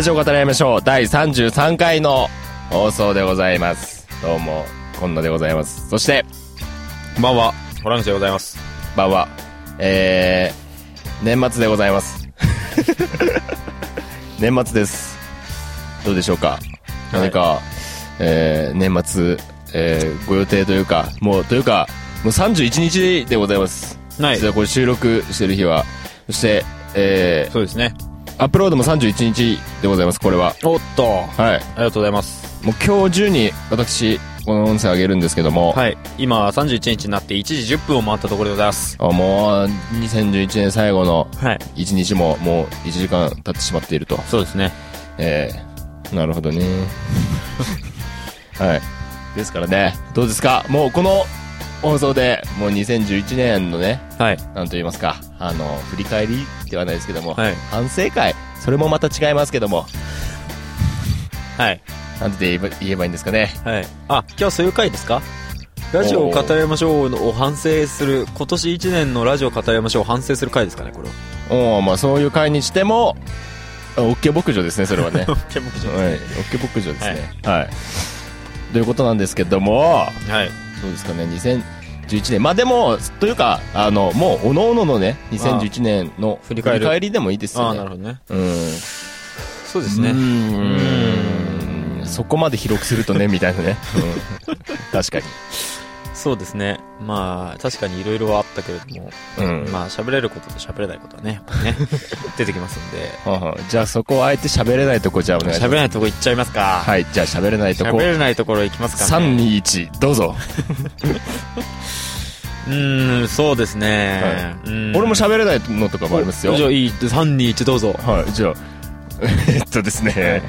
ラジオ語り合いましょう。第33回の放送でございます。どうもこんなでございます。そしてこんばんは、ホランシでございます。ばんはえー、年末でございます。年末です。どうでしょうか？何か、えー、年末、えー、ご予定というかもうというかもう31日でございます。はい。実はこれ収録してる日は。そしてえー、そうですね。アップロードも31日でございますこれはおっと、はいありがとうございます。もう今日中に私この音声上げるんですけども、はい。今、31日になって1時10分を回ったところでございます。あもう2011年最後のはい。1日ももう1時間経ってしまっているとそうですね。えー、なるほどね はいですからねどうですか？もうこの放送でもう2011年のねはい。なんと言いますかあの振り返りではないですけども、はい。反省会それもまた違いますけどもはい。なんて言えば言えばいいんですかねはい。あ、今日そういう回ですか？ラジオを語りましょうを反省する、今年1年のラジオを語りましょうを反省する回ですかね、これは。おおまあそういう会にしてもあオッケー牧場ですねそれはね ケモキはい、オッケー牧場ですねはい、ということなんですけどもはい。そうですかね2011年。まあでもというかあのもうおのおののね2011年の振り返りでもいいですああ、よねなるほどね。うん。そうですね。う。ーん。そこまで広くするとねみたいなね、うん、確かに。そうですね。まあ、確かにいろいろあったけれども、うん。まあ、喋れることと喋れないことはね、ね、出てきますんで、はあはあ。じゃあそこをあえて喋れないとこじゃあお願いします。喋れないとこ行っちゃいますか。はい。じゃあ喋れないとこ。喋れないところ行きますかね。321どうぞ、うーん、そうですね。うん俺も喋れないのとかもありますよじゃあいい、3、2、1どうぞ。はい、じゃあ、えっとですね、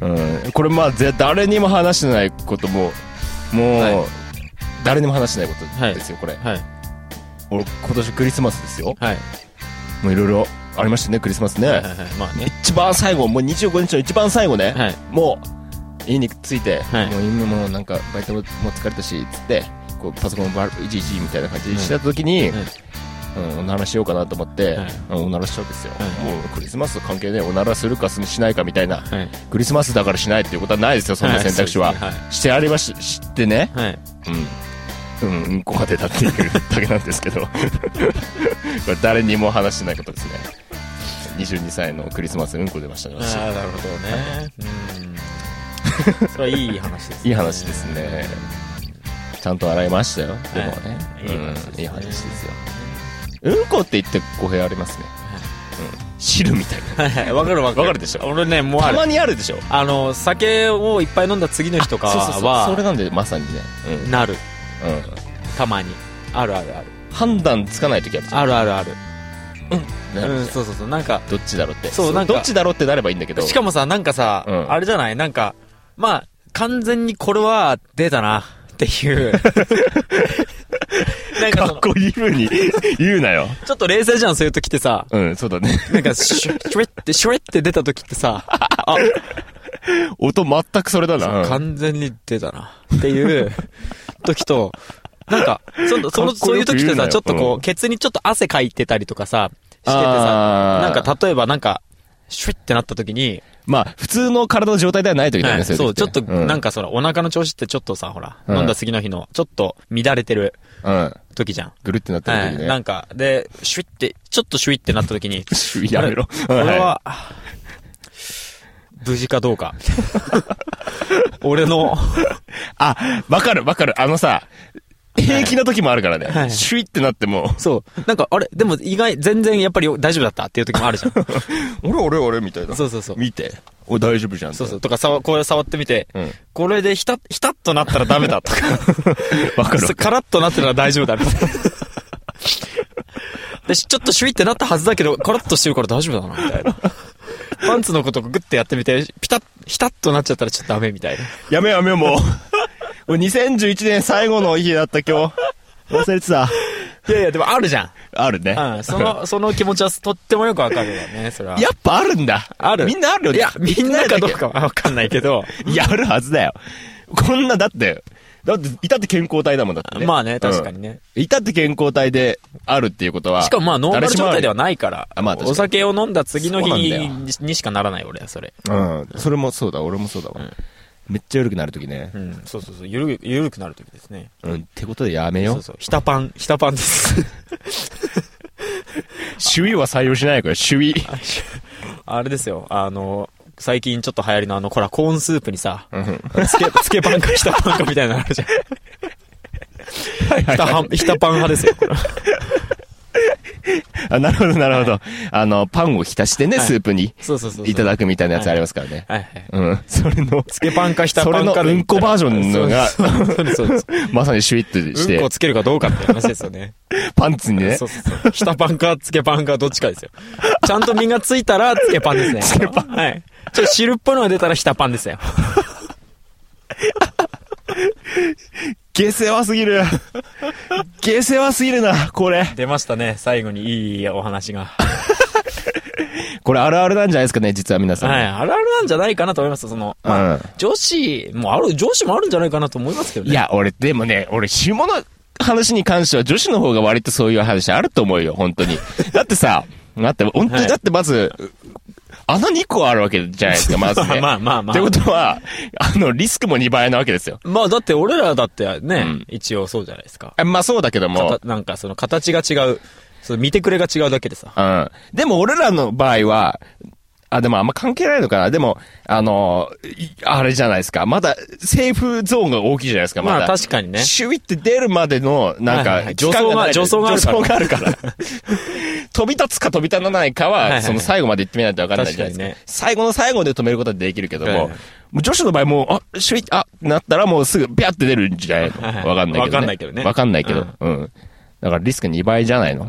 うん、これまあ、ぜ誰にも話してないことも、もう、はい誰にも話してないことですよ、これ。はい。俺、今年クリスマスですよ。はい。もういろいろありましたね、クリスマスね。はいはいはい。まあね。一番最後、もう25日の一番最後ね、はい。もう、家に着いて、はいもう今もうなんか、バイトも疲れたし、つって、こうパソコンバいちいちみたいな感じにしてた時に、はいうん、おならしようかなと思って、はい。うんおならしちゃうんですよ、はい。もうクリスマスと関係ねえおならするかしないかみたいな。はい。クリスマスだからしないっていうことはないですよそんな選択肢は、はいそうでしてありまし知ってね。うん。うんうんこが出たっていうだけなんですけど。これ誰にも話してないことですね。22歳のクリスマスうんこ出ましたね私。ああ、なるほどね。うん。それはいい話ですね。いい話ですねちゃんと洗いましたよ。でもね、いい話ですね。うん。いい話ですよ。うんこって言って語弊ありますね、うん、汁みたいな。はいはい。わかるわかる。わかるでしょ？俺ね、もうたまにあるでしょ？あの、酒をいっぱい飲んだ次の日とかそうそうそう。それは、なんでまさにね、うん。なる。うん、たまに。あるあるある。判断つかない時あるじゃん。あるあるある。うん、なるじゃん。そうそうそう。なんか、どっちだろうって。そうなんか。どっちだろうってなればいいんだけど。しかもさ、なんかさ、うん。あれじゃない？なんか、まあ、完全にこれは出たな、っていう。なんかかっこいい風に言うなよ。ちょっと冷静じゃん、そういう時ってさ。うんそうだね。なんか、シュシュレって、シュレって出た時ってさ、あ、音全くそれだな、うん。完全に出たな、っていう時と、なんか、その、その、かっこそういう時ってさ、よく言うなよ。ちょっとこう、うん。ケツにちょっと汗かいてたりとかさ、しててさ、あー。なんか例えばなんか、シュッってなった時に、まあ普通の体の状態ではない時だよね、はいそう、ちょっと、なんかかその、お腹の調子ってちょっとさ、ほら、うん。飲んだ次の日の、ちょっと乱れてるうん時じゃん。ぐるってなったはい。時ね、なんか、で、シュッって、ちょっとシュイってなった時に、やめろ。俺は、無事かどうか。俺の、あわかるわかる。あのさ平気な時もあるからね、はいシュイってなってもそう。なんか、あれ、でも意外、全然やっぱり大丈夫だったっていう時もあるじゃん。俺俺俺みたいなそうそうそう。見てお大丈夫じゃんそうそう。とか、さわこれ触ってみて、うんこれでひた、ひたっとなったらダメだとか。わかるカラッとなってるのは大丈夫だみたいな。で、ちょっとシュイってなったはずだけど、カラッとしてるから大丈夫だな、みたいな。パンツのことグッてやってみて、ピタッ、ひたっとなっちゃったらちょっとダメみたいな。やめやめもうもう2011年最後の日だった今日忘れてたいやいや、でもあるじゃん。あるねうん、その、その気持ちはとってもよくわかるよね、それは。やっぱあるんだある。みんなあるよねいや、みんなかどうかはわかんないけど。やるはずだよ。こんな、だって、だって、いたって健康体だもんだってね。まあね、確かにね。ね。いたって健康体であるっていうことは。しかもまあ、ノーマル状態ではない。からあまあ確かにお酒を飲んだ次の日にしかならない、俺は、それ。うん。それもそうだ、俺もそうだわ。うんめっちゃ緩くなるときねう。ん、そうそうそう、ゆる、ゆるくなる時ですね。うん。ってことでやめよそうそう、ひたパン、ひたパンです。首位は採用しないから、首位。あれですよ、あの、最近ちょっと流行りのあの、ほら、コーンスープにさ、うんつけ、つけパンかひたパンかみたいなのあるじゃん、ひたパン派ですよ、これ。あ、なるほど、なるほど。あの、パンを浸してね、はいスープにそうそうそう。いただくみたいなやつありますからね。はいはい。うん。それの、つけパンかひたパンかそれのうんこバージョンのがそうそうそうそう。まさにシュイッとしてうんこ、つけるかどうかって話ですよね。パンツにねそ、うそうそう。ひたパンかつけパンかどっちかですよ。ちゃんと身がついたらつけパンですね。つけパン。はい。ちょっと汁っぽいのが出たらひたパンですよ。下世話すぎる。下世話すぎるな、これ。出ましたね、最後にいいお話が。これあるあるなんじゃないですかね、実は皆さん。はい。あるあるなんじゃないかなと思います。その、まあ、うん女子もある、女子もあるんじゃないかなと思いますけどね。い、や、俺、でもね、俺、下の話に関しては女子の方が割とそういう話あると思うよ、本当に。だってさ、だって、本当に、はいだってまず、穴2個あるわけじゃないですか、まずね。まあまあまあってことは、あの、リスクも2倍なわけですよ。まあだって俺らだってね、うん一応そうじゃないですか。あまあそうだけどもなんかその形が違う、その見てくれが違うだけでさ。うん。でも俺らの場合は、あ、でもあんま関係ないのかな。でも、あの、いあれじゃないですか。まだ、セーフゾーンが大きいじゃないですか、まだ。まあ確かにね。シュイって出るまでの、なんか、助走が助走があるから。飛び立つか飛び立たないかは、その最後まで行ってみないと分かんないじゃないですか。確かにね最後の最後で止めることはできるけども、はいはいもう女子の場合もう、あ、シュイあ、なったらもうすぐ、ビャって出るんじゃないのはいはいわかんないけど、ね。わかんないけどねわかんないけど。うん。だからリスク2倍じゃないの。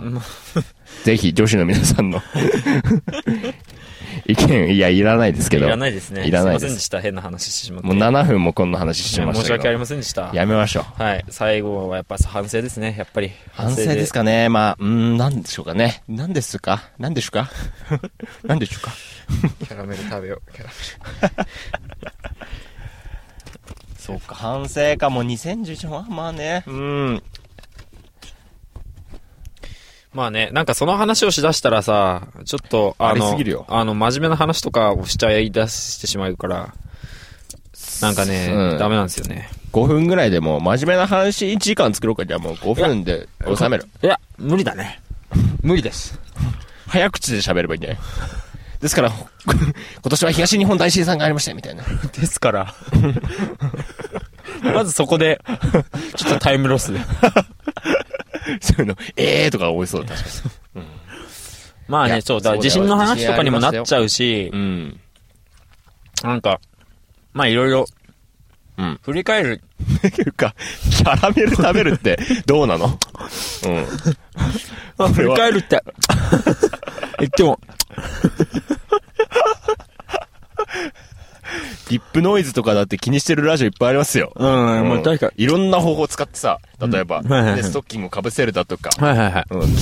ぜひ女子の皆さんの 意見、いや、いらないですけど。いらないですね。いらないですすいませんでした。変な話してしまって。もう7分もこんな話してました。申し訳ありませんでした。やめましょう。はい。最後はやっぱ反省ですね。やっぱり。反省ですかね。まあ、うーん、なんでしょうかね。なんですか？なんでしょうか？なんでしょうか？キャラメル食べよう。キャラメそうか、反省かも2011はまあね。うん。まあね、なんかその話をしだしたらさ、ちょっと、あのありすぎるよ、あの、真面目な話とかをしちゃい出してしまうから、なんかね、うんダメなんですよね。5分ぐらいでもう真面目な話1時間作ろうか。じゃあもう5分で収める。いや、無理だね。無理です。早口で喋ればいいんじゃないですから、今年は東日本大震災がありましたよみたいな。ですから。まずそこで、ちょっとタイムロスで。そういうの、えーとか多いそうだ、確かいや まあね、そう、だ地震の話とかにもなっちゃうしに。、うん。なんか、まあいろいろ、うん。振り返る。っていうか、キャラメル食べるってどうなの？うん。まあ振り返るって。言っても、リップノイズとかだって気にしてるラジオいっぱいありますよ。うん、まあ確かいろんな方法を使ってさ、例えば、うんはいはいはいねストッキングをかぶせるだとか、はいはいはい。うん、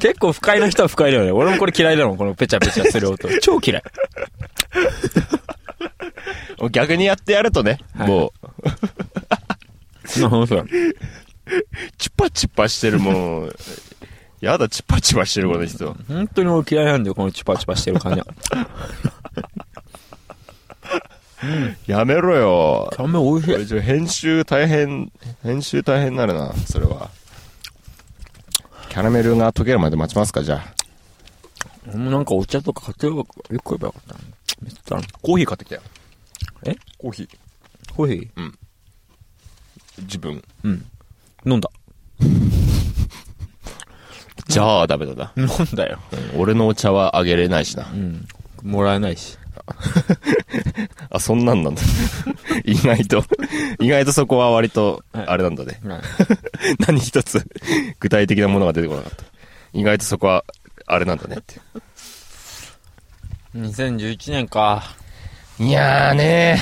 結構不快な人は不快だよね。俺もこれ嫌いだもん、このペチャペチャする音。超嫌い。逆にやってやるとね、はいもう、な本当だ。チュパチュパしてるもう、やだ、チュパチュパしてるこの人。本当に俺嫌いなんだよ、このチュパチュパしてる感じは。やめろよ。キャラメル美味しい。これちょ編集大変、編集大変になるな、それは。キャラメルが溶けるまで待ちますか、じゃあ。俺もなんかお茶とか買ってよく言えばよかったな。めっちゃコーヒー買ってきたよ。え？コーヒー。コーヒ自分。ーうん。飲んだ。じゃあ、ダメだな。飲んだよ。俺のお茶はあげれないしなう。ん。もらえないし。あ、そんなんなんだ。意外と、意外とそこは割と、はいあれなんだね。はい。何一つ、具体的なものが出てこなかった。意外とそこは、あれなんだねって。2011年か。いやーね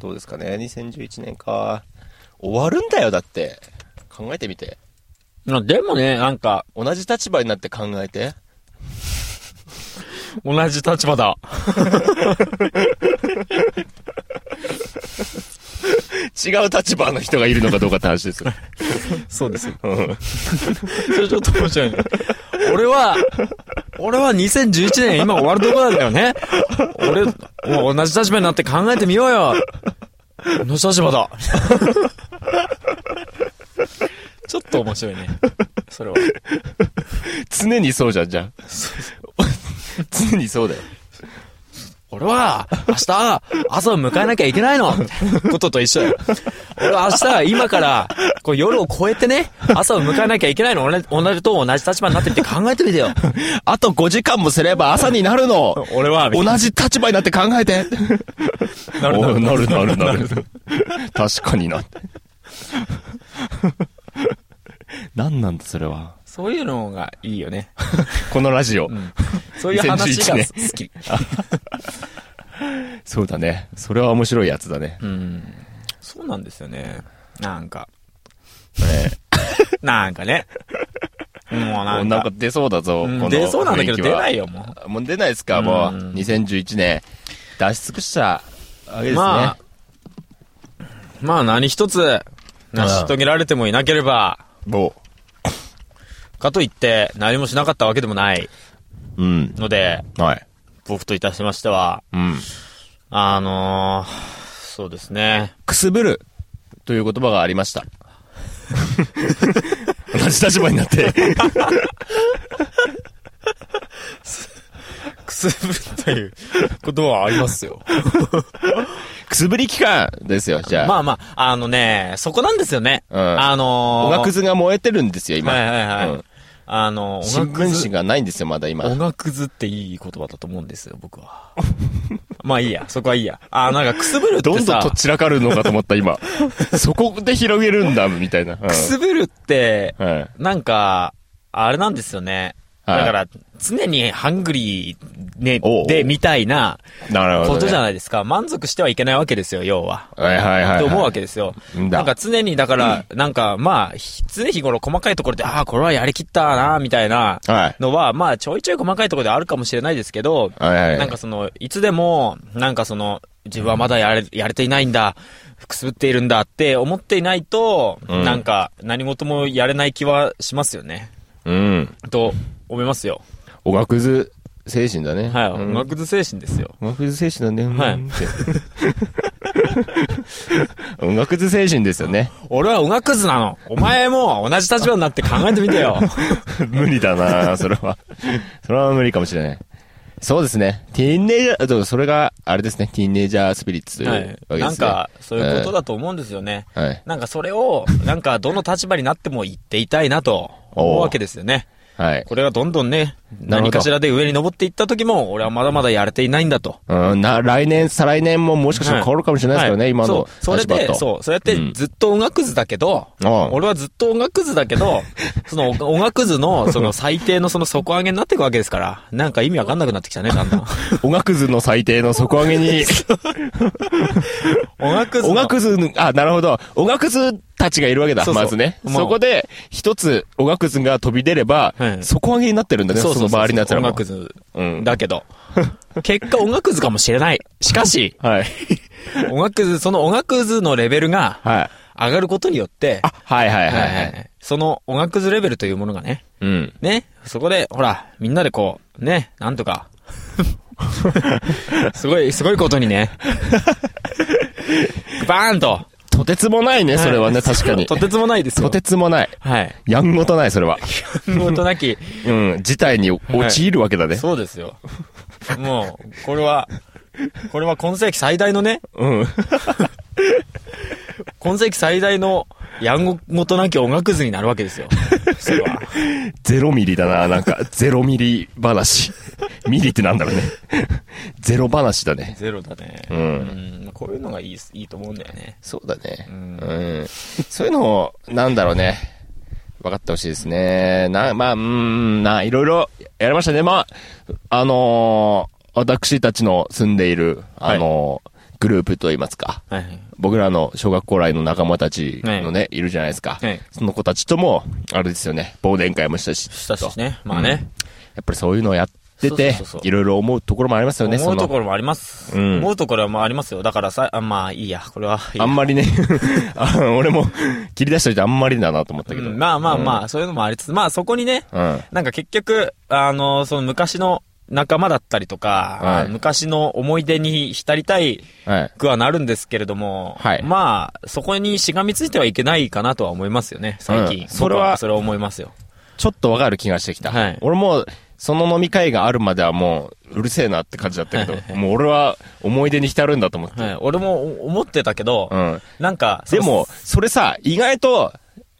どうですかね、2011年か。終わるんだよ、だって。考えてみて。まあでもね、なんか、同じ立場になって考えて。同じ立場だ。違う立場の人がいるのかどうかって話ですよ。そうですよ。うんそれちょっと面白いね。俺は、俺は2011年今終わるとこなんだよね。俺、もう同じ立場になって考えてみようよ。同じ立場だ。と面白いね。それは。常にそうじゃん、じゃあ。常にそうだよ。俺は、明日、朝を迎えなきゃいけないのことと一緒よ。俺は明日、今から、こう夜を超えてね、朝を迎えなきゃいけないの。俺、同じと同じ立場になってって考えてみてよ。あと5時間もすれば朝になるの俺は、同じ立場になって考えて なるおなるなるなる。確かにな。何なんだ、それは。そういうのがいいよね。このラジオ。そういう話が2011好き。そうだね。それは面白いやつだね。うん。そうなんですよね。なんか、ねなんかね。もうもなかうんなんか、出そうだぞ、うんこの出そうなんだけど出ないよ、ももう出ないですか、もう。うん2011年。出し尽くしたわけですね。まう。まあ何一つ、成し遂げられてもいなければ、もかといって何もしなかったわけでもない。う。うん。ので、はい。僕といたしましては、うん。あのー、そうですね。くすぶるという言葉がありました。同じ立場になって。くすぶるということはありますよ。くすぶり期間ですよ、じゃあ。まあまあ、あのね、そこなんですよね。うんあのー、おがくずが燃えてるんですよ、今。はいはいはい。うんあの、新聞紙がないんですよ、まだ今。おがくずっていい言葉だと思うんですよ、僕は。まあいいや、そこはいいや。あ、なんかくすぶるってさ、どんどんとっちらかるのかと思った、今。そこで広げるんだ、みたいな。うんくすぶるって、はい。なんか、あれなんですよね。はいだから、常にハングリー、ねで、みたいななるほど、ね。ことじゃないですか。満足してはいけないわけですよ、要は。はいはいはい、はい。と思うわけですよ。なんか常に、だから、なんか、まあ、ひ常日頃細かいところで、ああ、これはやりきったな、みたいなはい。のは、まあ、ちょいちょい細かいところであるかもしれないですけど。なんかその、いつでも、なんかその、自分はまだやれ、やれていないんだ、くすぶっているんだって思っていないと、うんなんか、何事もやれない気はしますよね。うん。と、思いますよ。おがくず精神だね。はい。うん音楽図精神ですよ。音楽図精神だね。はい音楽図精神ですよね。俺は音楽図なの。お前も同じ立場になって考えてみてよ。無理だなそれは。それは無理かもしれない。そうですね。ティーンネイジャー、それが、あれですね。ティーンネイジャースピリッツというわはい。けですね。なんか、そういうことだと思うんですよね。はい。なんかそれを、なんかどの立場になっても言っていたいなと思うわけですよね。はい。これがどんどんね、何かしらで上に登っていった時も、俺はまだまだやれていないんだと。うん、な、来年、再来年ももしかしたら変わるかもしれないですけどね、はい今のそう、それで。そう、そうやってうんずっと音楽図だけど、うん俺はずっと音楽図だけど、その音楽図の、その最低のその底上げになっていくわけですから、なんか意味わかんなくなってきたね、だんだん。音楽図の最低の底上げに、音楽図の音楽図の、あ、なるほど。音楽図たちがいるわけだ、そうそうまずね。そこで、一つ音楽図が飛び出れば、はい底上げになってるんだね、その周りのやつらも。音楽図うん。だけど、結果音楽図かもしれない。しかし、はい。音楽図、その音楽図のレベルがはい。上がることによって、あ、はいはいはいはいは。はいいその音楽図レベルというものがね、うん。ね、そこで、ほら、みんなでこう、ね、なんとか、すごい、すごいことにね、バーンと。とてつもないね、それはね、確かに。とてつもないですよ。とてつもない。はい。やんごとない、それは。ほんとなき、うん、事態に陥るわけだね。そうですよ。もう、これは、これは今世紀最大のね、うん。今世紀最大のやんごとなき音楽図になるわけですよ。それは。ゼロミリだな、なんか、ゼロミリ話。ミリってなんだろうね。ゼロ話だね。ゼロだね。うんうんこういうのがいい、いいと思うんだよね。そうだね。ううんん。そういうのを、なんだろうね。分かってほしいですね。な、まあ、うーん、な、いろいろやりましたね。まあ、あのー私たちの住んでいる、あのーグループといいますか。はいはい。僕らの小学校来の仲間たちのね、いるじゃないですか。はいその子たちとも、あれですよね、忘年会もしたし。したしとね。まあね。やっぱりそういうのをやっってていろいろ思うところもありますよね、思そうの。ところもあります。うん思うところもありますよ。だからさ、あまあいいや、これはあんまりね、あ俺も切り出しといてあんまりだなと思ったけど。うんまあまあまあ、そういうのもありつつ、まあそこにね、うん。なんか結局、あの、その昔の仲間だったりとか、はい昔の思い出に浸りたいはい。くはなるんですけれども、はいまあ、そこにしがみついてはいけないかなとは思いますよね、最近。うんそれは僕それは思いますよ。ちょっとわかる気がしてきた。はい俺も、その飲み会があるまではもう、うるせえなって感じだったけど、もう俺は思い出に浸るんだと思って。はい。俺も思ってたけど、うん。なんか、でも、それさ、意外と、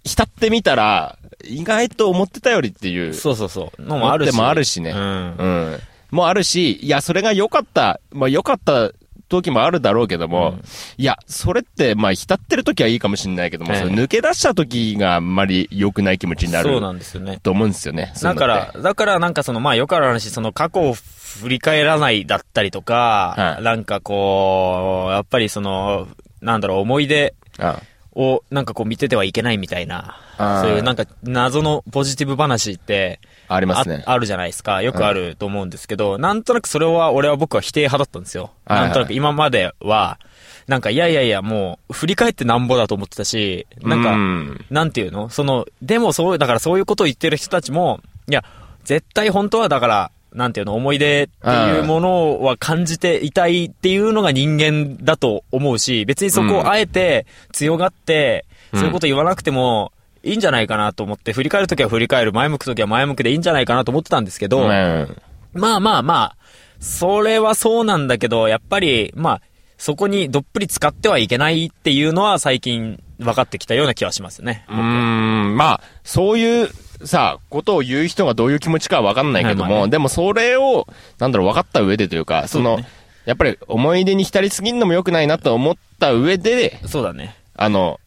浸ってみたら、意外と思ってたよりっていう。そうそうそう、のもあるし。もあるしねうん。うん。もあるし、いや、それが良かった、まあ良かった時もあるだろうけども、いや、それって、まあ浸ってる時はいいかもしれないけども、はいそれ抜け出した時があんまり良くない気持ちになるそうなんですよね。と思うんですよね。だから、だからなんかその、まあよくある話、その過去を振り返らないだったりとか、はいなんかこう、やっぱりその、なんだろう、思い出あをなんかこう見ててはいけないみたいな、そういうなんか謎のポジティブ話って、あありますね。あるじゃないですか。よくあると思うんですけど、なんとなくそれは、俺は僕は否定派だったんですよ。はいはいなんとなく今までは、なんかいやいやいや、もう、振り返ってなんぼだと思ってたし、なんか、うん。なんていうの？その、でもそう、だからそういうことを言ってる人たちも、いや、絶対本当はだから、なんていうの、思い出っていうものは感じていたいっていうのが人間だと思うし、別にそこをあえて強がって、そういうこと言わなくてもいいんじゃないかなと思って、振り返るときは振り返る、前向くときは前向くでいいんじゃないかなと思ってたんですけど、うんまあまあまあ、それはそうなんだけど、やっぱり、まあ、そこにどっぷり使ってはいけないっていうのは最近分かってきたような気はしますよね。うーん、まあ、そういう、さ、ことを言う人がどういう気持ちかはわかんないけども、はいまあねでもそれを、なんだろう、分かった上でというか、その、ねやっぱり思い出に浸りすぎるのも良くないなと思った上で、そうだね。あの、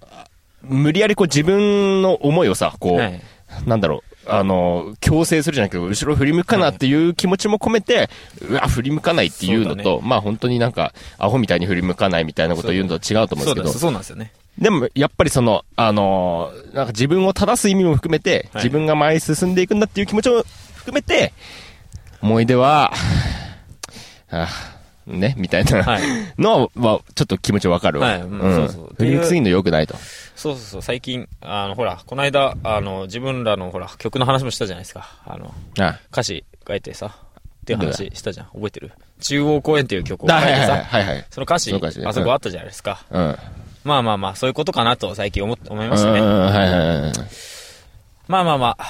無理やりこう自分の思いをさ、こう、はい。なんだろう、あの、強制するじゃなくて、後ろ振り向くかなっていう気持ちも込めて、うわ、振り向かないっていうのと、まあ本当になんか、アホみたいに振り向かないみたいなことを言うのと違うと思うんですけど。そうなんですよね。でも、やっぱりその、あのーなんか自分を正す意味も含めて、はい。自分が前に進んでいくんだっていう気持ちを含めて、思い出は、あね、みたいな、はいのは、ちょっと気持ちわかるわ。はいうんそうそう振りすぎるの良くないと。そうそうそう、最近、あの、ほら、この間、あの、自分らの、ほら、曲の話もしたじゃないですか。あの、あ歌詞書いてさ、っていう話したじゃん。覚えてる？中央公園っていう曲を書いてだはいはいはい。その歌詞、歌詞ねあそこあったじゃないですか。うん。まあまあまあ、そういうことかなと最近思っ思いまうん、したね。はいはいはい。まあまあまあ、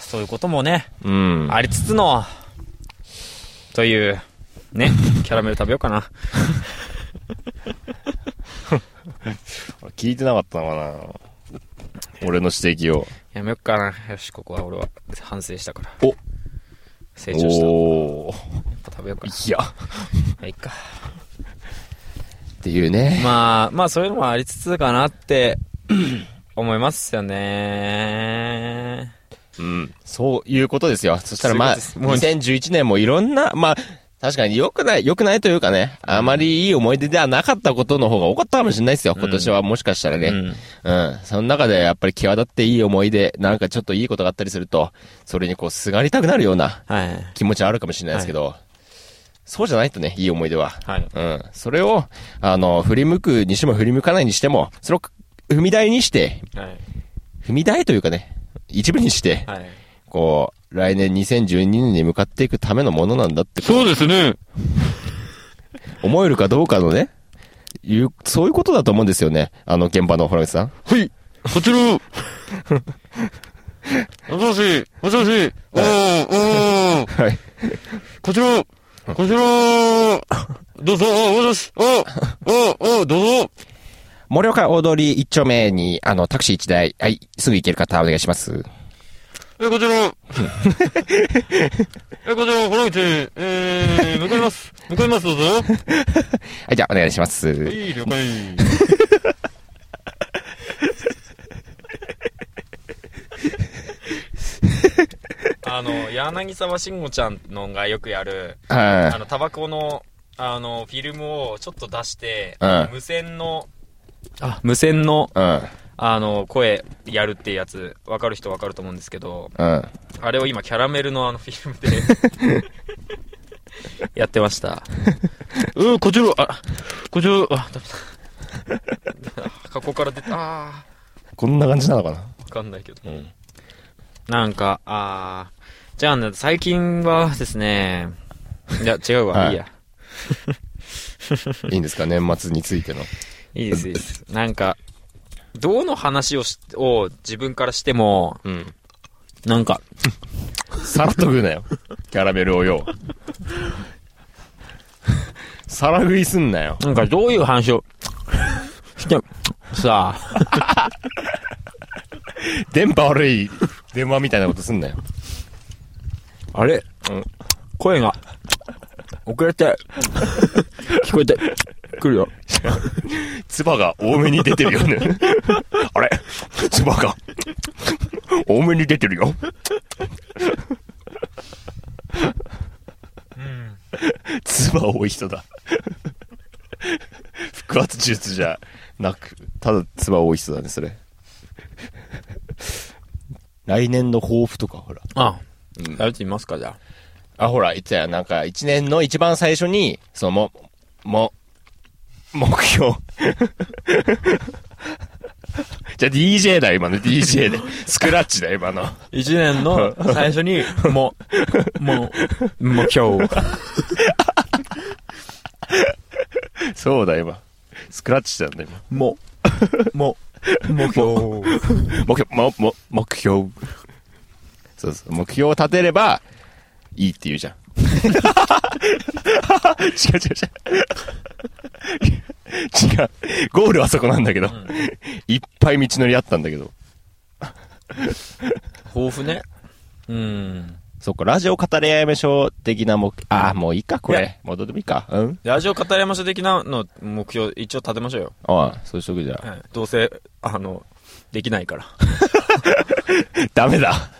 そういうこともね、うん。ありつつの、という、ね、キャラメル食べようかな。聞いてなかったのかな俺の指摘を。やめよっかな。よし、ここは俺は反省したから。お成長した。やっお食べようかな。いや。いいか。っていうね。まあ、まあそういうのもありつつかなって、思いますよね。うん。そういうことですよ。そしたらまあ、そういうことです2011年もいろんな、まあ、確かに良くない、良くないというかね、あまりいい思い出ではなかったことの方が多かったかもしれないですよ。今年はもしかしたらね。うんうん。その中でやっぱり際立っていい思い出、なんかちょっといいことがあったりすると、それにこう、すがりたくなるようなはい。気持ちはあるかもしれないですけど、そうじゃないとね、いい思い出は。はい。うん。それを、あの、振り向くにしても振り向かないにしても、それを踏み台にして、はい。踏み台というかね、一部にして、はい。こう、来年2012年に向かっていくためのものなんだって、そうですね。思えるかどうかのね、いう、そういうことだと思うんですよね。あの、現場のホラ口さん。はい。こちら。もしもし、もしもし、おー、おー、はい。こちら、こちら、どうぞ、おもしもし、お、お、お、どうぞ。盛岡大通り一丁目に、あの、タクシー一台、はい、すぐ行ける方お願いします。え、こちら。え、こちら、この道、えー、向かいます。向かいます、どうぞ。はい、じゃあお願いします。いい、了解。あの、柳沢慎吾ちゃんのがよくやる、あはの、タバコの、あの、フィルムをちょっと出して、うん無線の、あ、無線の、い。うん。あの、声やるってやつ、わかる人わかると思うんですけど、うん。あれを今、キャラメルのあのフィルムで やってました。うん、こちら、あ、こちら、あ、ダメだ。過去から出た、あこんな感じなのかな？ー、わかんないけど。うん。なんか、あー、じゃあね、最近はですね、いや、違うわ、はいいいや。いいんですか？年末についての。いいです、いいです。なんか、どの話をし、を自分からしても、うん。なんか、さらっと食うなよ。キャラメルをよ。皿食いすんなよ。なんかどういう話をして、さあ、電波悪い電話みたいなことすんなよ。あれ、うん声が、遅れて、聞こえて、くるよ。唾が多めに出てるよね。あれ？唾が多めに出てるよ。唾多い人だ。腹圧術じゃなく、ただ唾多い人だね、それ。来年の抱負とか、ほら。あ、うんやってみますか、じゃあ。あ、ほら、言ってたよ。なんか、一年の一番最初に、その、も、も、目標。じゃあ DJ だよ、今の DJ で。スクラッチだよ、今の。一年の最初に、もう、もう、目標。そうだ、今。スクラッチしたんだ、今。もう、もう、目標。目標、も、も、目標。そうそう。目標を立てれば、いいって言うじゃん。違う違う違う。違う。ゴールはそこなんだけど。いっぱい道のりあったんだけど。抱負ね。うん。そっか、ラジオ語り合いましょう的な目、ああ、もういいか、これ。もうどうでもいいか。うん？ラジオ語りましょう的なの目標、一応立てましょうよ。ああ、そうしとくじゃあ。はいどうせ、あの、できないから。ダメだ。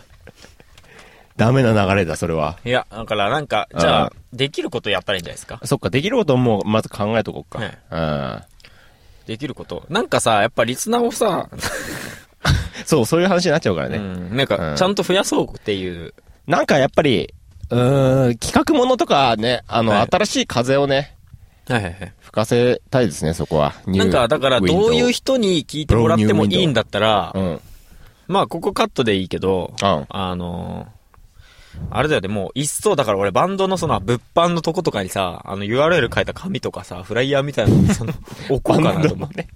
ダメな流れだ、それは。いや、だからなんか、じゃああ、できることやったらいいんじゃないですか？そっか、できることもまず考えとこうか。はいうん。できること。なんかさ、やっぱリスナーをさ、そう、そういう話になっちゃうからね。うん、なんうか、んちゃんと増やそうっていう。なんかやっぱり、うーん、企画ものとかね、あの、はい新しい風をね、はいはいはい。吹かせたいですね、そこは。なんか、だから、どういう人に聞いてもらってもいいんだったらう、ん。まあ、ここカットでいいけど、うん。あのーあれだよね、もう、一層、だから俺、バンドのその、物販のとことかにさ、あの、URL 書いた紙とかさ、フライヤーみたいなの、その、置こうかなと思って。ね。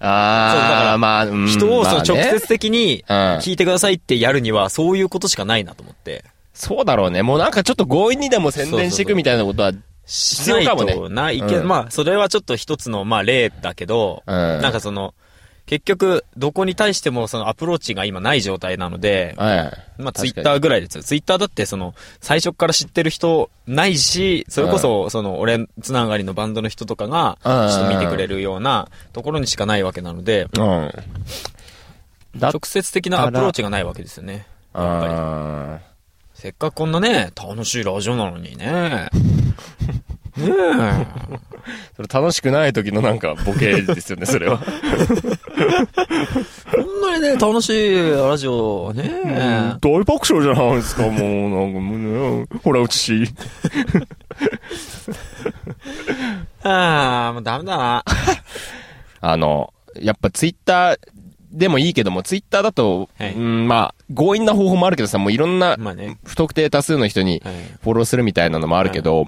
あー、そうだからまあ、うん人を、その、直接的に、うん聞いてくださいってやるには、そういうことしかないなと思って。そうだろうね。もうなんかちょっと強引にでも宣伝していくみたいなことは、必要要かもねないけ、うんまあ、それはちょっと一つの、まあ、例だけど、うんなんかその、結局、どこに対してもそのアプローチが今ない状態なので、はい。まあ、ツイッターぐらいですよ。ツイッターだって、その、最初から知ってる人ないし、それこそ、その、俺つながりのバンドの人とかが、ちうんょっと見てくれるようなところにしかないわけなので、うん。だ直接的なアプローチがないわけですよね。やっぱり。あせっかくこんなね、楽しいラジオなのにね。ねえ。ー それ楽しくない時のなんかボケですよね、それは。こんなにね、楽しいラジオね。大爆笑じゃないですか、もう、なんかもうね、ほら、うちし。ああ、もうダメだな。あの、やっぱツイッターでもいいけども、ツイッターだと、はいうん、まあ、強引な方法もあるけどさ、もういろんなまあね。不特定多数の人にはい。フォローするみたいなのもあるけど、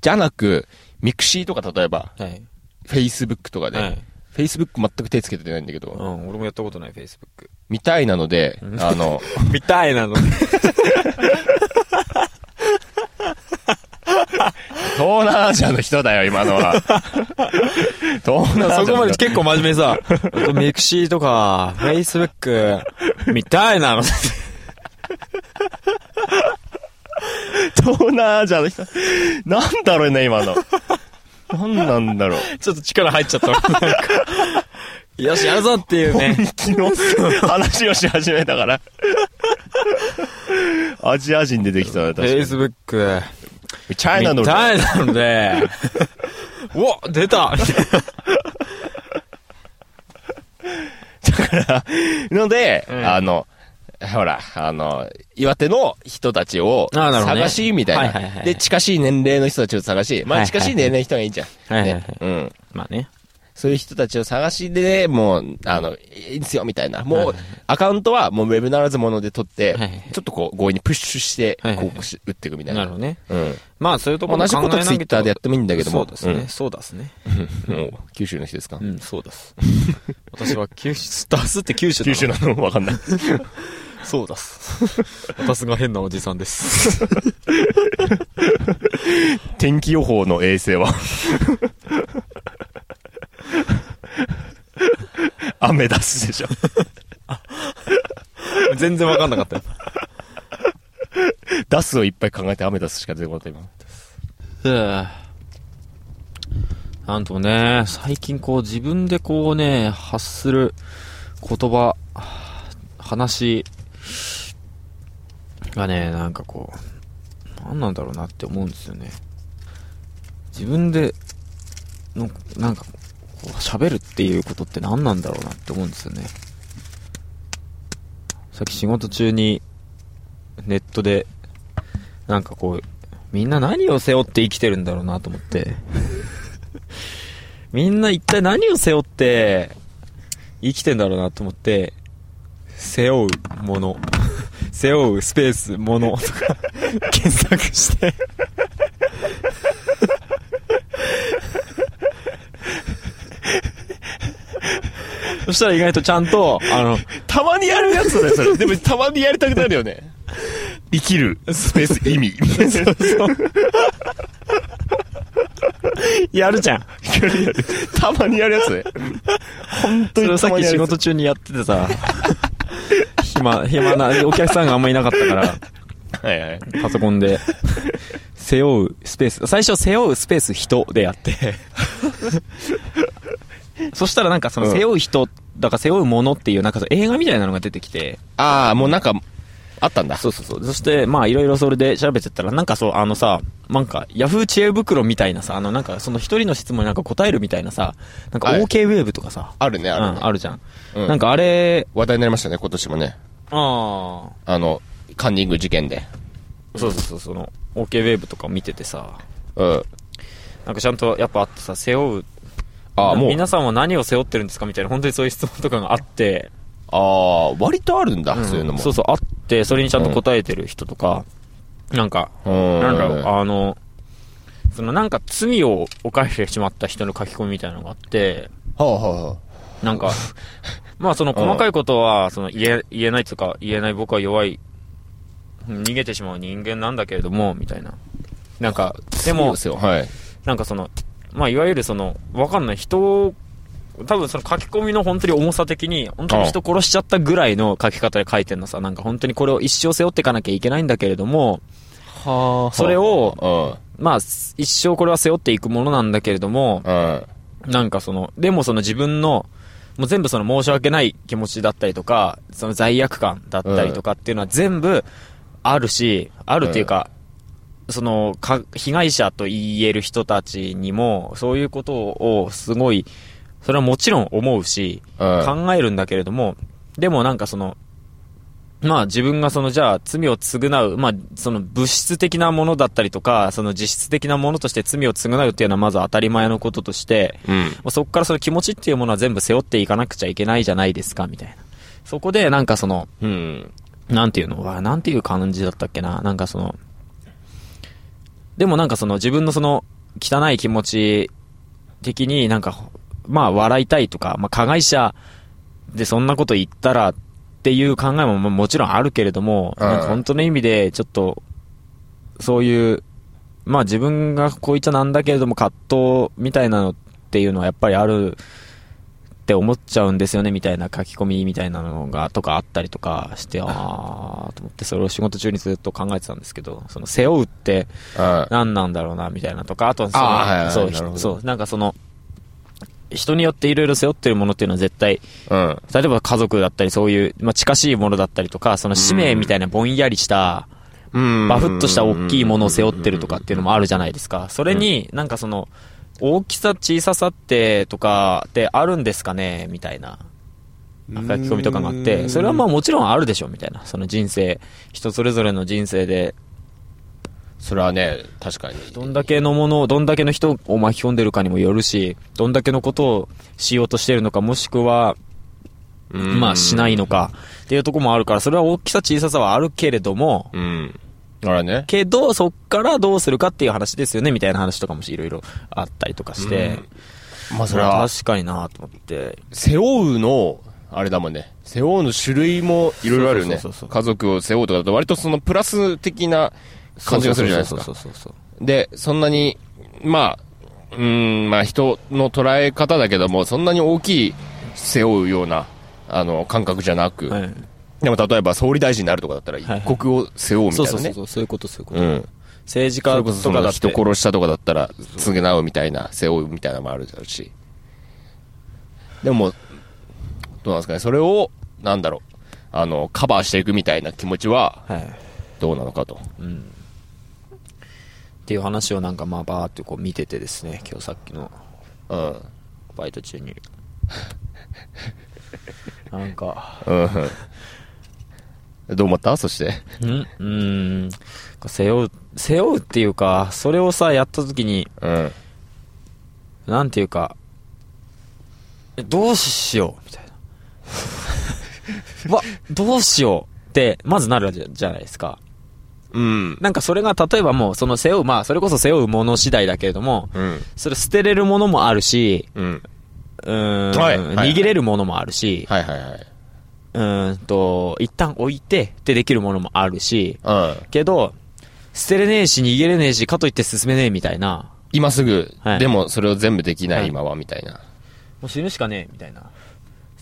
じゃなく、ミクシーとか例えば、はい。フェイスブックとかで、はい。フェイスブック全く手つけてないんだけど、うん、俺もやったことない、Facebook。みたいなので、あの、みたいなの。東南アジアの人だよ、今のは。東南アジアそこまで結構真面目にさ、あとミクシーとか、Facebook、みたいなの。東南アジアの人。なんだろうね、今の。なんなんだろう。ちょっと力入っちゃった。なんかよし、やるぞっていうね。昨日、話をし始めたから。アジア人出てきたな、確かに。Facebook、チャイナのみ、たいなので、うわ、出たので、うんあの、ほら、あの、岩手の人たちを探し、みたいな、はいはいはいで、近しい年齢の人たちを探し、まあ近しい年齢の人がいいじゃん。はいはいはいねうん。まあね。そういう人たちを探しで、もう、あの、いいんですよ、みたいな。もう、アカウントはもうウェブならずもので取って、はいはいちょっとこう、強引にプッシュして、はいはいはい広告し、打っていくみたいな。なるほどね。うん。まあそういうところ同じことツイッターでやってもいいんだけども。そうですね。そうですね。うん。もう、九州の人ですか？うん、そうです。私は九州、出すって九州だ九州なの？わかんない。そうです。私が変なおじさんです。天気予報の衛星は雨出すでしょ。全然わかんなかったよ。出すをいっぱい考えて雨出すしか出てこなかった今。なんとね、最近こう自分でこうね、発する言葉、話がね、なんかこう、何なんだろうなって思うんですよね。自分で、の、なんかこう喋るっていうことって何なんだろうなって思うんですよね。さっき仕事中にネットで、なんかこう、みんな何を背負って生きてるんだろうなと思って。みんな一体何を背負って生きてんだろうなと思って、背負うもの、背負うスペースものとか検索して。そしたら意外とちゃんと、あの、たまにやるやつだよ、それ。でも、たまにやりたくなるよね。生きるスペース意味。やるじゃん。やるやるたまにやるやつね。本当それをにたまにやるやつ。さっき仕事中にやっててさ、暇、暇な、お客さんがあんまいなかったから、はいはい。パソコンで、背負うスペース、最初背負うスペース人でやって、そしたらなんかそのうん背負う人、だから背負うものっていうなんか映画みたいなのが出てきて、ああ、もうなんか、あったんだ。そうそうそう。そして、まあいろいろそれで調べてったら、なんかそう、あのさ、なんか、ヤフー知恵袋みたいなさ、あのなんかその一人の質問になんか答えるみたいなさ、なんかはい OK ウェーブとかさ、あるね、あるね。うん、あるじゃん。うんなんかあれ、話題になりましたね、今年もね。ああ、あの、カンニング事件で。そうそうそう、その、OK ウェーブとか見ててさ、うん。なんかちゃんとやっぱあってさ、背負う。ああ、もう、皆さんは何を背負ってるんですかみたいな、本当にそういう質問とかがあって、ああ、割とあるんだ、そういうのも。そうそう、あって、それにちゃんと答えてる人とか、なんか、うん。なんだろう、あの、そのなんか罪を犯してしまった人の書き込みみたいなのがあって、はあはあはなんか、まあその細かいことは、その言え、言えないとか、言えない僕は弱い、うん逃げてしまう人間なんだけれども、みたいな。なんか、あ。でもはい。なんかその、まあ、いわゆるその、わかんない、人を、多分その書き込みの本当に重さ的に、本当に人殺しちゃったぐらいの書き方で書いてんのさ、なんか本当にこれを一生背負っていかなきゃいけないんだけれども、はそれを、うん。まあ、一生これは背負っていくものなんだけれども、うん。なんかその、でもその自分の、もう全部その申し訳ない気持ちだったりとか、その罪悪感だったりとかっていうのは全部あるし、あるっていうか、そのか、被害者と言える人たちにも、そういうことをすごい、それはもちろん思うし、うん。考えるんだけれども、でもなんかその、まあ自分がそのじゃあ罪を償う、まあその物質的なものだったりとか、その実質的なものとして罪を償うっていうのはまず当たり前のこととして、うそこからその気持ちっていうものは全部背負っていかなくちゃいけないじゃないですか、みたいな。そこでなんかその、うん。なんていうの？わ、なんていう感じだったっけな？なんかその、でもなんかその自分のその汚い気持ち的になんか、まあ笑いたいとか、まあ加害者でそんなこと言ったらっていう考えもももちろんあるけれども、うんなんか本当の意味でちょっと、そういう、まあ自分がこう言っちゃなんだけれども葛藤みたいなのっていうのはやっぱりあるって思っちゃうんですよねみたいな書き込みみたいなのがとかあったりとかして、あーと思ってそれを仕事中にずっと考えてたんですけど、その背負うってうん。何なんだろうなみたいなとか、あとはそのそうそう、なんかその、人によっていろいろ背負ってるものっていうのは絶対、うん。例えば家族だったりそういう、まあ、近しいものだったりとか、その使命みたいなぼんやりした、うん。バフッとした大きいものを背負ってるとかっていうのもあるじゃないですか。それに、なんかその、大きさ小ささってとかってあるんですかねみたいな。書き込みとかがあって、それはまあもちろんあるでしょ、みたいな。その人生、人それぞれの人生で、それはね、確かに。どんだけのものを、どんだけの人を巻き込んでるかにもよるし、どんだけのことをしようとしてるのか、もしくは、うんまあしないのか、っていうところもあるから、それは大きさ小ささはあるけれども、うん。あれね。けど、そっからどうするかっていう話ですよね、みたいな話とかもいろいろあったりとかして、まあそれは、確かになと思って、背負うの、あれだもんね。背負うの種類もいろいろあるよね。家族を背負うとかだと割とそのプラス的な感じがするじゃないですか。そうそうそうそう。で、そんなに、まあ、うーん、まあ人の捉え方だけども、そんなに大きい背負うような、あの、感覚じゃなく、はいでも例えば総理大臣になるとかだったら、いはい一国を背負うみたそいうなね。そうそう、そういうこと、そういうこと。うん。政治家とかだっての人殺したとかだったら、償うみたいな、背負うみたいなのもあるだろうし。でも、どうなんですかね、それを、なんだろう、あの、カバーしていくみたいな気持ちは、はい。どうなのかと。っていう話をなんかまあバーってこう見ててですね、今日さっきのうん。バイト中に。なんか、うん。どう思った？そして。ん？うーん。背負う、背負うっていうか、それをさ、やった時に、うん。なんていうか、えどうしよう？みたいな。わ、どうしよう？って、まずなるじゃないですか。うん。なんかそれが例えばもう、その背負う、まあ、それこそ背負うもの次第だけれども、うん。それ捨てれるものもあるし、うん。うーん、はい逃げれるものもあるし、はいはいはい。うーんと、一旦置いて、でできるものもあるし、うん。けど、捨てれねえし、逃げれねえし、かといって進めねえみたいな、今すぐ、はいでもそれを全部できなはいい今は、みたいな。もう死ぬしかねえ、みたいな。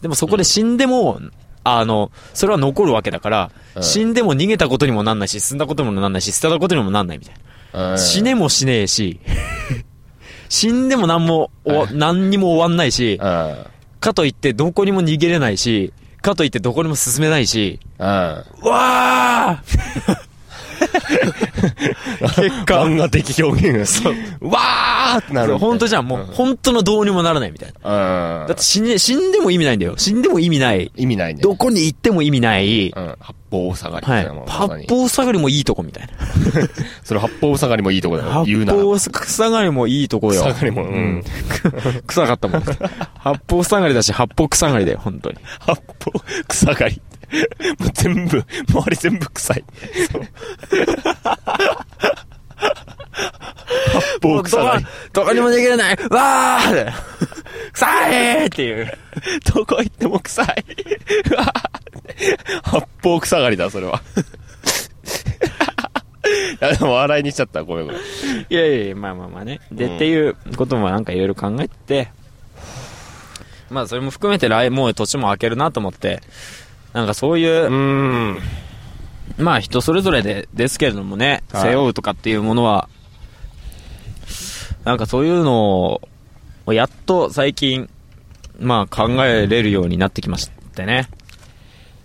でもそこで死んでも、あの、それは残るわけだから、うん死んでも逃げたことにもなんないし、進んだことにもなんないし、捨てたことにもなんないみたいな。うん死ねもしねえし、死んでも何も、お何にも終わんないし、うん。かといってどこにも逃げれないし、かといってどこにも進めないし、うん。わー結果。漫画的表現。そう。わーってなる。本当じゃん、もう、本当のどうにもならないみたいな。うん。だって死んで、死んでも意味ないんだよ。死んでも意味ない。意味ないね。どこに行っても意味ない。うん。八方下がりみはいたいなもん。。八方下がりもいいとこみたいな。それ八方下がりもいいとこだよ。八言うなら。方下がりもいいとこよ。下がりも、うん。臭かったもん。八方下がりだし、八方草がりだよ、本当に。八方草がり。もう全部、周り全部臭い。そう八方草がり。どこにも逃げれないわー臭いっていう。どこ行っても臭い。うわ八方草がりだ、それは。いや、でも笑いにしちゃった。ごめんごめん。いやいやいや、まあまあまあね。で、っていうこともなんかいろいろ考えて、まあそれも含めて来、もう年も明けるなと思って、なんかそういうう。まあ人それぞれで、ですけれどもね、はい背負うとかっていうものは、なんかそういうのを、やっと最近、まあ考えれるようになってきましてね。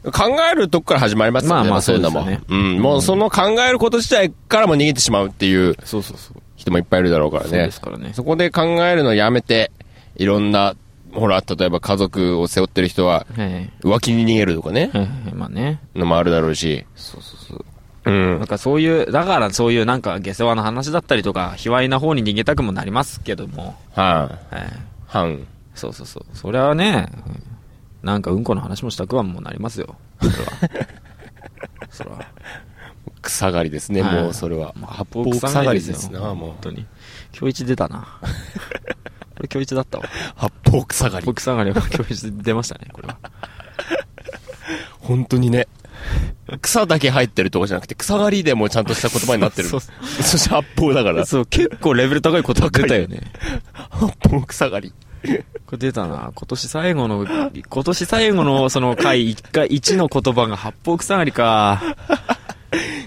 考えるとこから始まりますよね。まあまあそういうのも。そうですうん。もうその考えること自体からも逃げてしまうっていうそうそうそう。人もいっぱいいるだろうからそうね。ですからね。そこで考えるのをやめて、いろんな、ほら、例えば家族を背負ってる人は、はい。浮気に逃げるとかね、はいはいまあね。のもあるだろうし。そうそうそう。うんなん。かそういう、だからそういうなんか下世話な話だったりとか、卑猥な方に逃げたくもなりますけども。はい、はい。反。そうそうそう。それはね、うんなんかうんこの話もしたくはもうなりますよ。それは。それは。草刈りですね、はいもうそれは。まあ八方草刈りですな、もう本。当に。今日一出たな。これ今日一だったわ。八方草刈り。僕下がりは今日一出ましたね、これは。本当にね。草だけ入ってるとこじゃなくて、草刈りでもちゃんとした言葉になってる。そそうして八方だから。そう、結構レベル高いこと出たよね。八方草刈り。これ出たな。今年最後の、今年最後のその回、一回、一の言葉が八方草刈りか。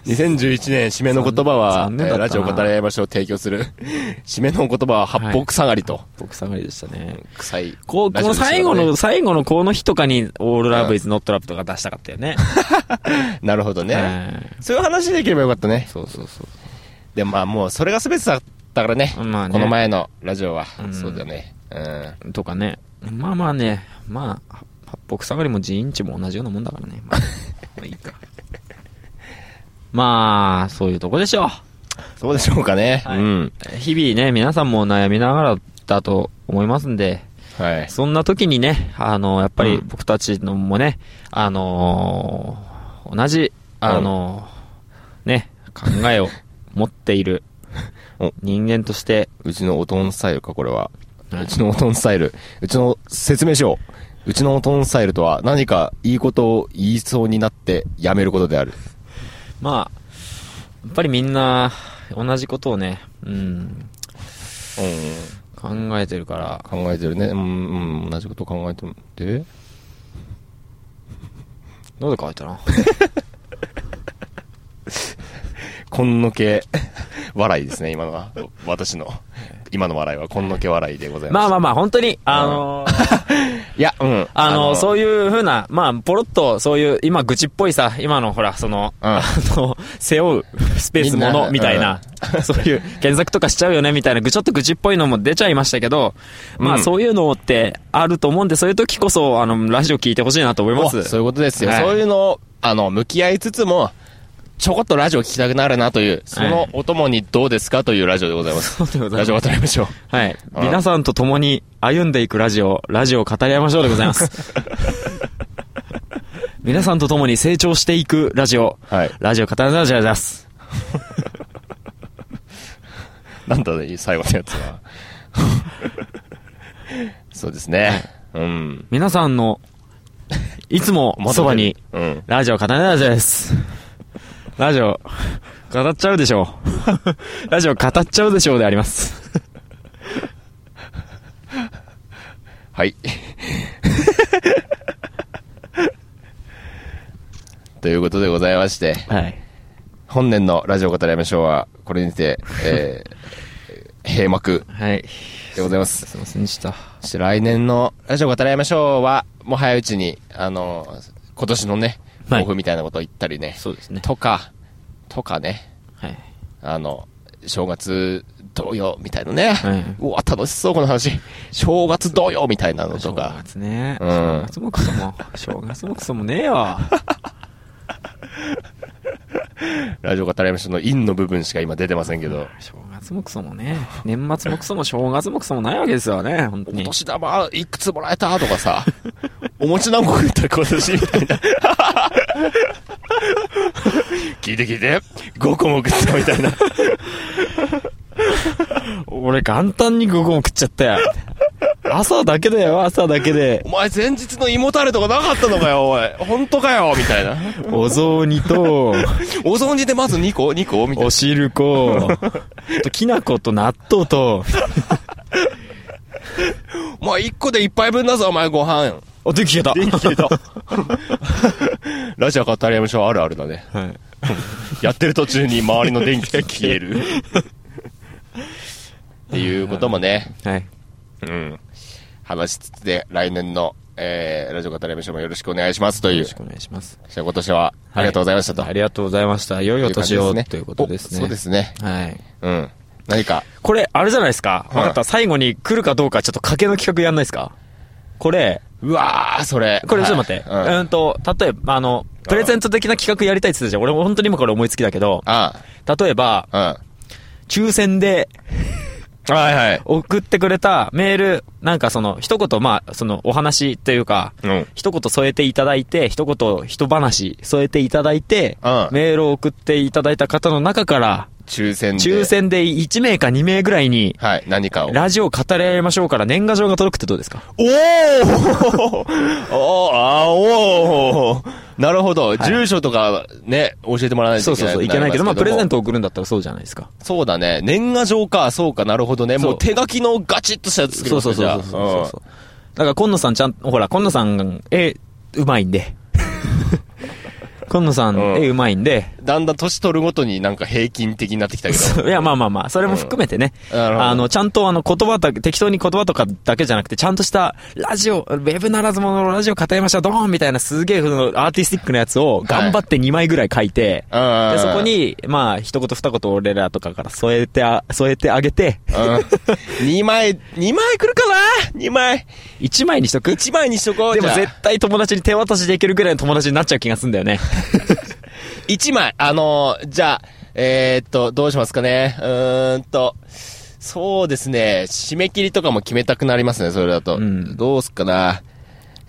2011年、締めの言葉は、ラジオ語り合いましょう提供する。締めの言葉は八方草刈りと。八方草刈りでしたね。臭い。こう、この最後の、最後のこの日とかに、オールラブイズノットラブとか出したかったよね。なるほどね。はいそういう話できればよかったね。そうそうそう。でもまあもうそれが全てだったからね。まあねこの前のラジオは。うんそうだね。うん。とかね。まあまあね、まあ、八北下がりもジーンチも同じようなもんだからね。まあ、まあいいか。まあ、そういうとこでしょう。そうでしょうかね。はいうん。日々ね、皆さんも悩みながらだと思いますんで、はい。そんな時にね、あの、やっぱりうん僕たちのもね、あのー同じ、あのーね、考えを 持っているお人間として、うちのおとんスタイルか、これは。はいうちのおとんスタイル。うちの説明しよう。うちのおとんスタイルとは何かいいことを言いそうになってやめることである。まあ、やっぱりみんな、同じことをね、うん、うん。考えてるから、考えてるね。うん、うん、同じこと考えてる。で？どうで書いたな。こんのけ笑いですね、今のは。私の。今の笑いはこんのけ笑いでございます。まあまあまあ、本当に、あのーいや、うん。あの、そういう。いうふうな、まあ、ポロッと、そういう、今、愚痴っぽいさ、今のほら、その、うんあの、背負うスペースもの、みたいな、そういう、検索とかしちゃうよね、みたいな、ぐちょっと愚痴っぽいのも出ちゃいましたけど、まあ、うんそういうのってあると思うんで、そういう時こそ、あの、ラジオ聞いてほしいなと思います。おそういうことですよ。はいそういうのを、あの、向き合いつつも、ちょこっとラジオ聞きたくなるなという、そのお供にどうですかというラジオでございます。そうでございますラジオ語りましょう。はい。うん皆さんと共に歩んでいくラジオ、ラジオを語り合いましょうでございます。皆さんと共に成長していくラジオ、はい。ラジオ語り合いましょうでございます。なんだね、最後のやつは。そうですね。うん。皆さんの、いつもそばに、うん。ラジオ語りラジオです。ラジオ、語っちゃうでしょう。ラジオ語っちゃうでしょうであります。はい。ということでございまして、はい。本年のラジオ語りましょうは、これにて、えー、閉幕はい。でございます。すいませんでした。そして来年のラジオ語りましょうは、もう早いうちに、あの、今年のね、はい抱負みたいなことを言ったりね、そうですね。とか、とかね、はい。あの、正月どうよ、みたいなね。はいうわ、楽しそう、この話。正月どうよ、みたいなのと正か。月ね。うん正月もクソも、正月もクソもねえよ。ラジオ語りましの陰の部分しか今出てませんけど。正月もクソもね。年末もクソも正月もクソもないわけですよね、本当に。お年玉いくつもらえたとかさ、お餅何個食った今年みたいな。聞いて聞いて、5個も食ったみたいな。俺元旦に5個も食っちゃったよ。朝だけだよ、朝だけでお。前前日の胃もたれとかなかったのかよ、おい。本当かよ、みたいな。お雑煮と、お雑煮でまず2個 ?2 個？みたいお汁粉、ときな粉と納豆と、な。お前1個で1杯分だぞ、お前ご飯。お、電気消えた。電気消えた。ラジオ語りましょう、あるあるだね。はい。やってる途中に周りの電気が消える。っていうこともね、はい。うん。話しつつで、来年の、えー、ラジオ語りましょうもよろしくお願いしますというよろし。くお願いします。じゃあ今年は、ありがとうございましたと。ありがとうございました。良いお年をねということですね。おそうですね。はい。うん。何か、これ、あれじゃないですか？はいわかった。最後に来るかどうか、ちょっと賭けの企画やんないですか？これ、うわー、それ。これちょっと待って。はいうんうんと、例えば、あの、プレゼント的な企画やりたいって言ってたじゃん。俺も本当に今これ思いつきだけど、あ例えば、あ、抽選でうん。はいはい。送ってくれたメール、なんかその、一言、まあ、その、お話というか、うん。一言添えていただいて、一言、一話添えていただいて、うんメールを送っていただいた方の中から、抽選で。抽。選で1名か2名ぐらいに、はい、何かを。ラジオ語り合いましょうから年賀状が届くってどうですか？おー おーあーおーなるほど。住所とかね、教えてもらわないというけない。そそうそう、いけないけど、まあ、プレゼント。ト送るんだったらそうじゃないですか。そうだね。年賀状か、そうか、なるほどね。もう手書きのガチッとしたやつ作りそうそうそうそうそうそう。だから、今野さんちゃん、ほら、今野さん、絵、うまいんで。今野さん、うん。絵うまいんで、だんだん年取るごとになんか平均的になってきたけど。いや、まあまあまあ、それも含めてね。あの、ちゃんとあの、言葉だけ、適当に言葉とかだけじゃなくて、ちゃんとした、ラジオ、ウェブならずものラジオ語りましょう、ドーンみたいなすげえ、その、アーティスティックなやつを、頑張って2枚ぐらい書いて、うん。で、そこ、に、まあ、一言二言俺らとかから添えてあ、添えてあげて、うん。2枚、2枚来るか2枚、1枚にしとく？1枚にしとこう。でも絶対友達に手渡しできるぐらいの友達になっちゃう気がするんだよね。1枚、あのーじゃあ、えー、っと、どうしますかね？うーんと、そうですね、締め切りとかも決めたくなりますね、それだと。うんどうすっかな？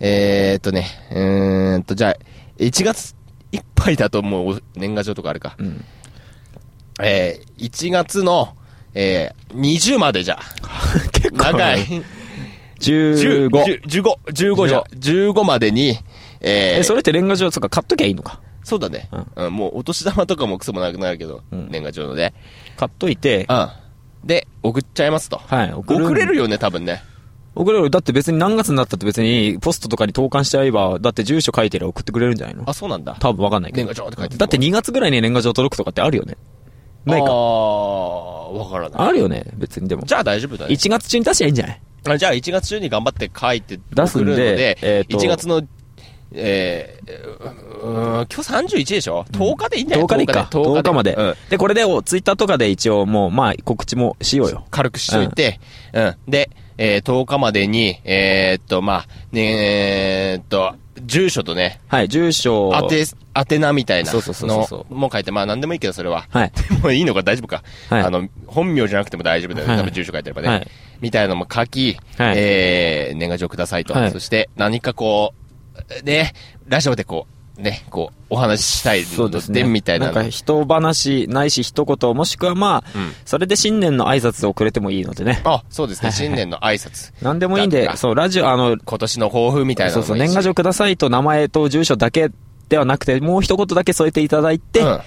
えー、っとね、うーんと、じゃあ、1月いっぱいだともう年賀状とかあるか。んえー、1月の、えー、20までじゃあ。結構長い。15。10 15、15じゃあ。15までに、えー、え、それってレンガ状とか買っときゃいいのか？そうだね、ううん。もうお年玉とかもクソもなくなるけど、うん年賀状のね。買っといて、うん。で、送っちゃいますと。はい、送る。送れるよね、多分ね。送れる。だって別に何月になったって別にポストとかに投函しちゃえば、だって住所書いてりゃ送ってくれるんじゃないの？あ、そうなんだ。多分わかんないけど。年賀状って書いてるだって2月ぐらいに年賀状届くとかってあるよね。ないあか。あ、わからない。あるよね、別にでも。じゃあ大丈夫だね。1月中に出しゃいいんじゃない？あじゃあ1月中に頑張って書いて出すんで送るので、えーと1月の、えー、うーん今日31でしょ ?10 日でいいんじゃない？10日でいいか。10 10日までうん。で、これで、ツイッターとかで一応もう、まあ、告知もしようよ。軽くしといて、うん。で、えー、10日までに、えー、っと、まあ、ねえーっと、住所とね、はい、住所。当て、宛名みたいなそうそうそうそうそうのも書いて、まあ何でもいいけど、それは。はい。でもいいのか大丈夫か。はいあの、本名じゃなくても大丈夫だよ多分住所書いてればね。はいみたいなのも書き、はいえー、年賀状くださいと。はいそして、何かこう、ね、ラジオでこう、ね、こう、お話ししたいので、そうですね。みたいなの。んか、一話、ないし一言、もしくはまあ、うんそれで新年の挨拶をくれてもいいのでね。あ、そうですね。新年の挨拶。なんでもいいんで、そう、ラジオ、あの、今年の抱負みたいなそうそう、年賀状くださいと名前と住所だけではなくて、もう一言だけ添えていただいて、うん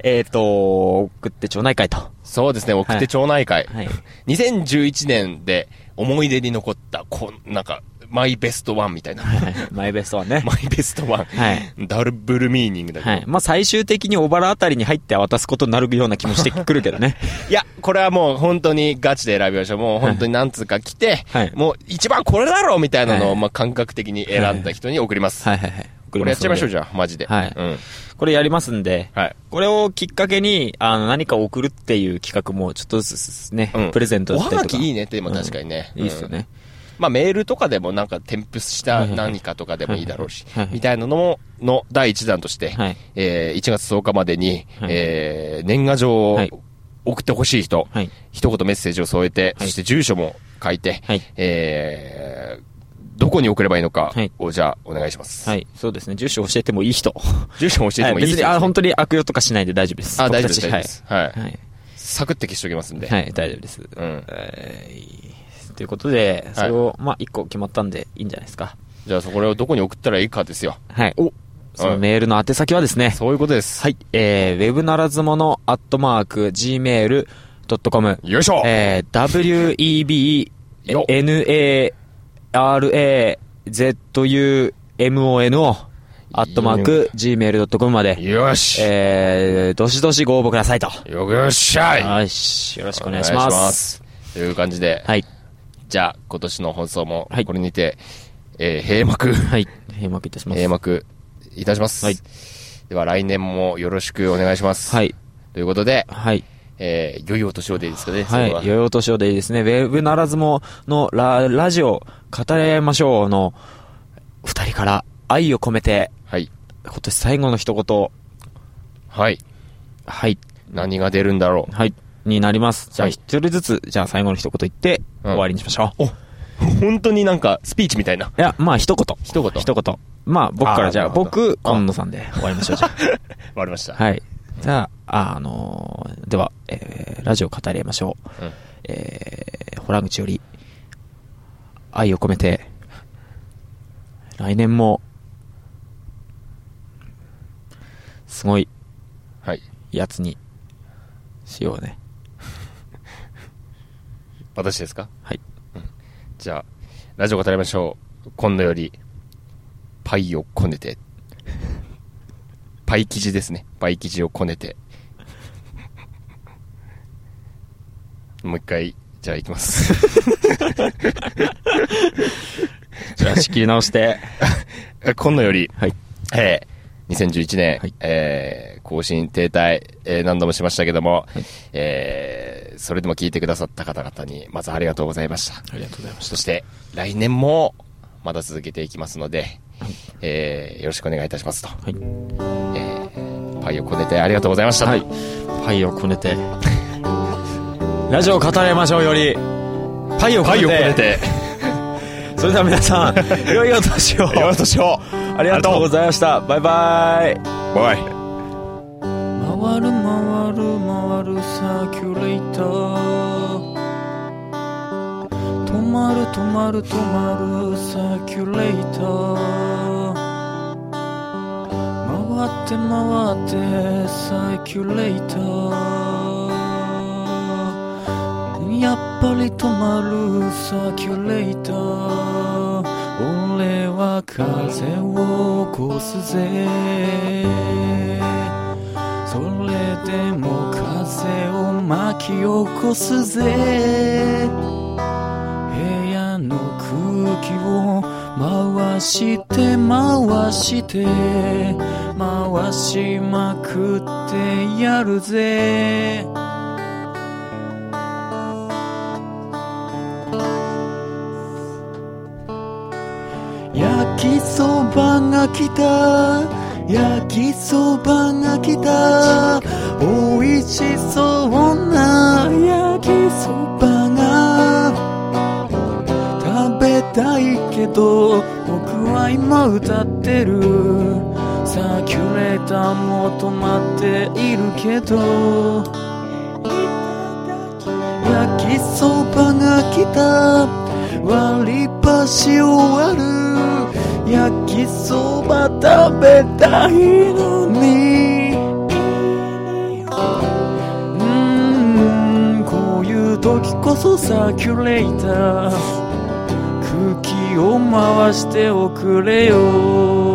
えっ、と、送って町内会と。そうですね。送って町内会。はい。2011年で思い出に残った、こう、なんか、マイベストワンみたいな。マイベストはね。マイベストワン。はい。ダブルミーニングだけど。はい。まあ、最終的に小原あたりに入って渡すことになるような気もしてくるけどね。いや、これはもう本当にガチで選びましょう。もう本当に何通か来て、はいもう一番これだろうみたいなのを、はいまあ感覚的に選んだ人に送ります。はいはいはい。これやっちゃいましょう、じじゃあ、マジで。はいうん。これやりますんで、はい。これをきっかけに、あの、何か送るっていう企画もちょっとずつね、うんプレゼントおだったりとか。はがきいいねって、確かにね。うん。いいっすよね。まあメールとかでもなんか添付したはいはいはい何かとかでもいいだろうしはいはいは、いみたいなのも、の第一弾として、はいえー1月10日までに、はいえー年賀状をはい送ってほしい人、はい。一言メッセージを添えて、はいそして住所も書いて、はいえーどこに送ればいいのかはいを、じゃあ、お願いします。はい。そうですね。住所教えてもいい人。住所も教えてもいいですは別に、あ、本当に悪用とかしないで大丈夫です。あ、大丈夫です。はい。はい。サクって消しておきますんで。はい、はい、大丈夫です。うん。えーということで、それを、まあ、一個決まったんでいいんじゃないですか。じゃあ、そこをどこに送ったらいいかですよ。はい。おそのメールの宛先はですね、そういうことです。はい、えー、ウェブならずもの、アットマーク、gmail.com、よいしょえー、w-e-b, よ n-a-r-a-z-u-m-o-n アットマーク、gmail.com まで、よし、えー、どしどしご応募くださいと。よっしゃいよし、よろしくお願いします。すという感じで、はい。じゃあ、今年の放送もはい、これにて、えー閉幕、はい。閉幕いたします。閉幕いたします。はいでは、来年もよろしくお願いします。はい。ということで、はい。えー、良いお年をでいいですかね、はい。それよいお年をでいいですね。ウェブならずものララジオ語り合いましょうの二人から愛を込めてはい。今年最後の一言、はい。はい。何が出るんだろう。はい。になります。じゃあはい一人ずつ、じゃあ最後の一言言ってうん終わりにしましょう。お、本当になんか、スピーチみたいな。いや、まあ一言。一言一言。まあ僕からじゃあ僕、今野さんで終わりましょう。じゃ わかりました。あ。はい。じゃあ、あのーでは、えー、ラジオ語り合いましょう。うんえー、ホラ口より、愛を込めて、来年も、すごいはい。やつにしようね。私ですか？はい。じゃあ、ラジオ語りましょう。今度より、パイをこねて。パイ生地ですね。パイ生地をこねて。もう一回、じゃあ行きます。じゃあ仕切り直して。今度より、はい。えー、2011年、はいえー、更新停滞、えー何度もしましたけども、えーそれでも聞いてくださった方々に、まずありがとうございました。ありがとうございましそして、来年も、まだ続けていきますので、えーよろしくお願いいたしますと。はい。えーパイをこねてありがとうございました。はい。パイをこねて。ラジオを語りましょうより、パイをこねて。それでは皆さん、良いお年を。よろしくありがとうございました。バイバイ。バイ。回る回る回るサーキュレーター。止まる止まる止まるサーキュレーター。回って回ってサーキュレーター。やっぱり止まるサーキュレーター。俺は風を起こすぜ。巻き起こすぜ。部屋の空気を回して回して回しまくってやるぜ。焼きそばが来た焼きそばが来た。美味しそうな焼きそばが。食べたいけど僕は今歌ってる。サーキュレーターも止まっているけど。焼きそばが来た。割り箸終わる。焼きそば食べたいのに。時こそサーキュレーター。空気を回しておくれよ。